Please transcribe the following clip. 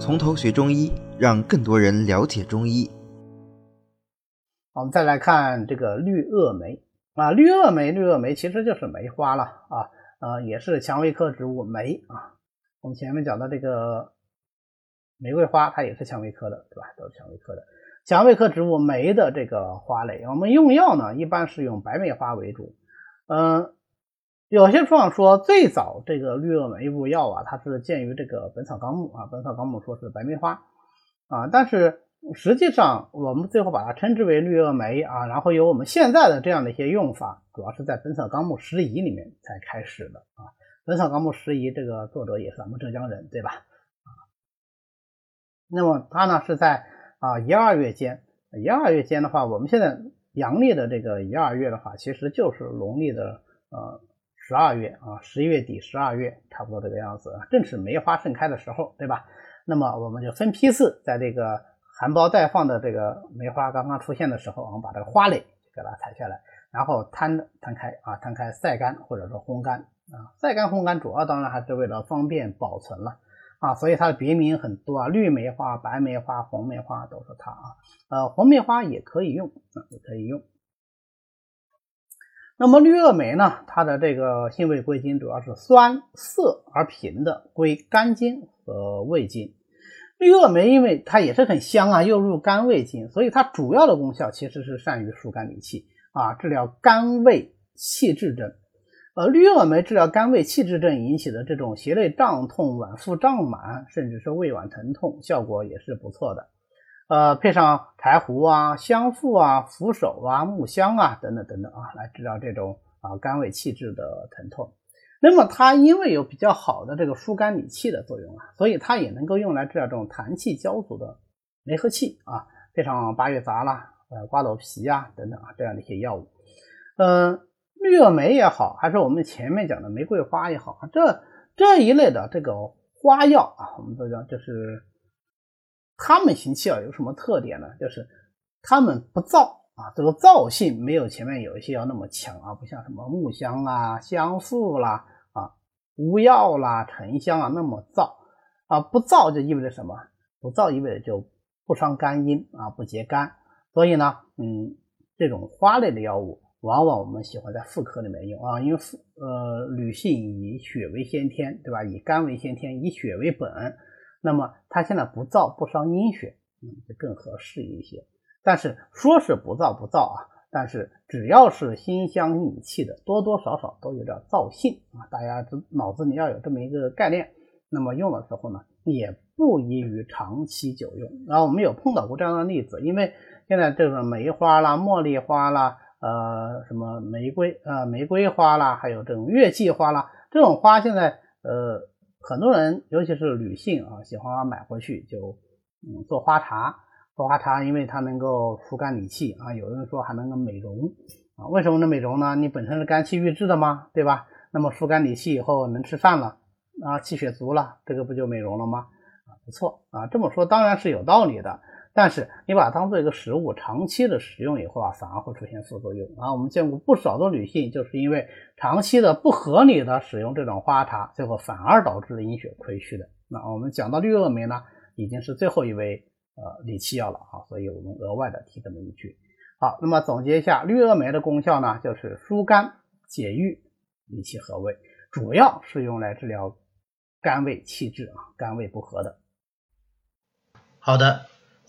从头学中医，让更多人了解中医。我们再来看这个绿萼梅啊，绿萼梅，绿萼梅其实就是梅花了啊，呃，也是蔷薇科植物梅啊。我们前面讲的这个玫瑰花，它也是蔷薇科的，对吧？都是蔷薇科的。蔷薇科植物梅的这个花类，我们用药呢，一般是用白梅花为主。嗯，有些书上说最早这个绿萼梅入药啊，它是见于这个《本草纲目》啊，《本草纲目》说是白梅花啊，但是实际上我们最后把它称之为绿萼梅啊，然后有我们现在的这样的一些用法，主要是在《本草纲目拾遗》里面才开始的啊，《本草纲目拾遗》这个作者也是咱们浙江人，对吧？那么他呢是在。啊，一二月间，一二月间的话，我们现在阳历的这个一二月的话，其实就是农历的呃十二月啊，十一月底十二月，差不多这个样子，正是梅花盛开的时候，对吧？那么我们就分批次，在这个含苞待放的这个梅花刚刚出现的时候，我们把这个花蕾给它采下来，然后摊摊开啊，摊开晒干或者说烘干啊，晒干烘干主要当然还是为了方便保存了。啊，所以它的别名很多啊，绿梅花、白梅花、红梅花都是它啊。呃，红梅花也可以用啊，也可以用。那么绿萼梅呢，它的这个性味归经主要是酸涩而平的，归肝经和胃经。绿萼梅因为它也是很香啊，又入肝胃经，所以它主要的功效其实是善于疏肝理气啊，治疗肝胃气滞症。呃，绿萼梅治疗肝胃气滞症引起的这种胁肋胀痛、脘腹胀满，甚至是胃脘疼痛，效果也是不错的。呃，配上柴胡啊、香附啊、扶手啊、木香啊等等等等啊，来治疗这种啊肝胃气滞的疼痛。那么它因为有比较好的这个疏肝理气的作用啊，所以它也能够用来治疗这种痰气交阻的梅核气啊。配上八月杂啦、呃瓜蒌皮啊等等啊这样的一些药物，嗯。绿萼梅也好，还是我们前面讲的玫瑰花也好，这这一类的这个花药啊，我们都讲就是它们行气啊有什么特点呢？就是它们不燥啊，这个燥性没有前面有一些药那么强啊，不像什么木香啊、香附啦啊、乌药啦、沉香啊那么燥啊，不燥就意味着什么？不燥意味着就不伤肝阴啊，不结肝。所以呢，嗯，这种花类的药物。往往我们喜欢在妇科里面用啊，因为妇呃女性以血为先天，对吧？以肝为先天，以血为本，那么它现在不燥不伤阴血，嗯，就更合适一些。但是说是不燥不燥啊，但是只要是辛香引气的，多多少少都有点燥性啊，大家脑子里要有这么一个概念。那么用的时候呢，也不宜于长期久用。然后我们有碰到过这样的例子，因为现在这个梅花啦、茉莉花啦。呃，什么玫瑰呃玫瑰花啦，还有这种月季花啦，这种花现在呃很多人，尤其是女性啊，喜欢买回去就嗯做花茶，做花茶，因为它能够疏肝理气啊，有人说还能够美容啊，为什么能美容呢？你本身是肝气郁滞的嘛？对吧？那么疏肝理气以后能吃饭了啊，气血足了，这个不就美容了吗？啊，不错啊，这么说当然是有道理的。但是你把它当做一个食物，长期的使用以后啊，反而会出现副作用啊。我们见过不少的女性，就是因为长期的不合理的使用这种花茶，最后反而导致了阴血亏虚的。那我们讲到绿萼梅呢，已经是最后一味呃理气药了啊，所以我们额外的提这么一句。好，那么总结一下，绿萼梅的功效呢，就是疏肝解郁、理气和胃，主要是用来治疗肝胃气滞啊、肝胃不和的。好的。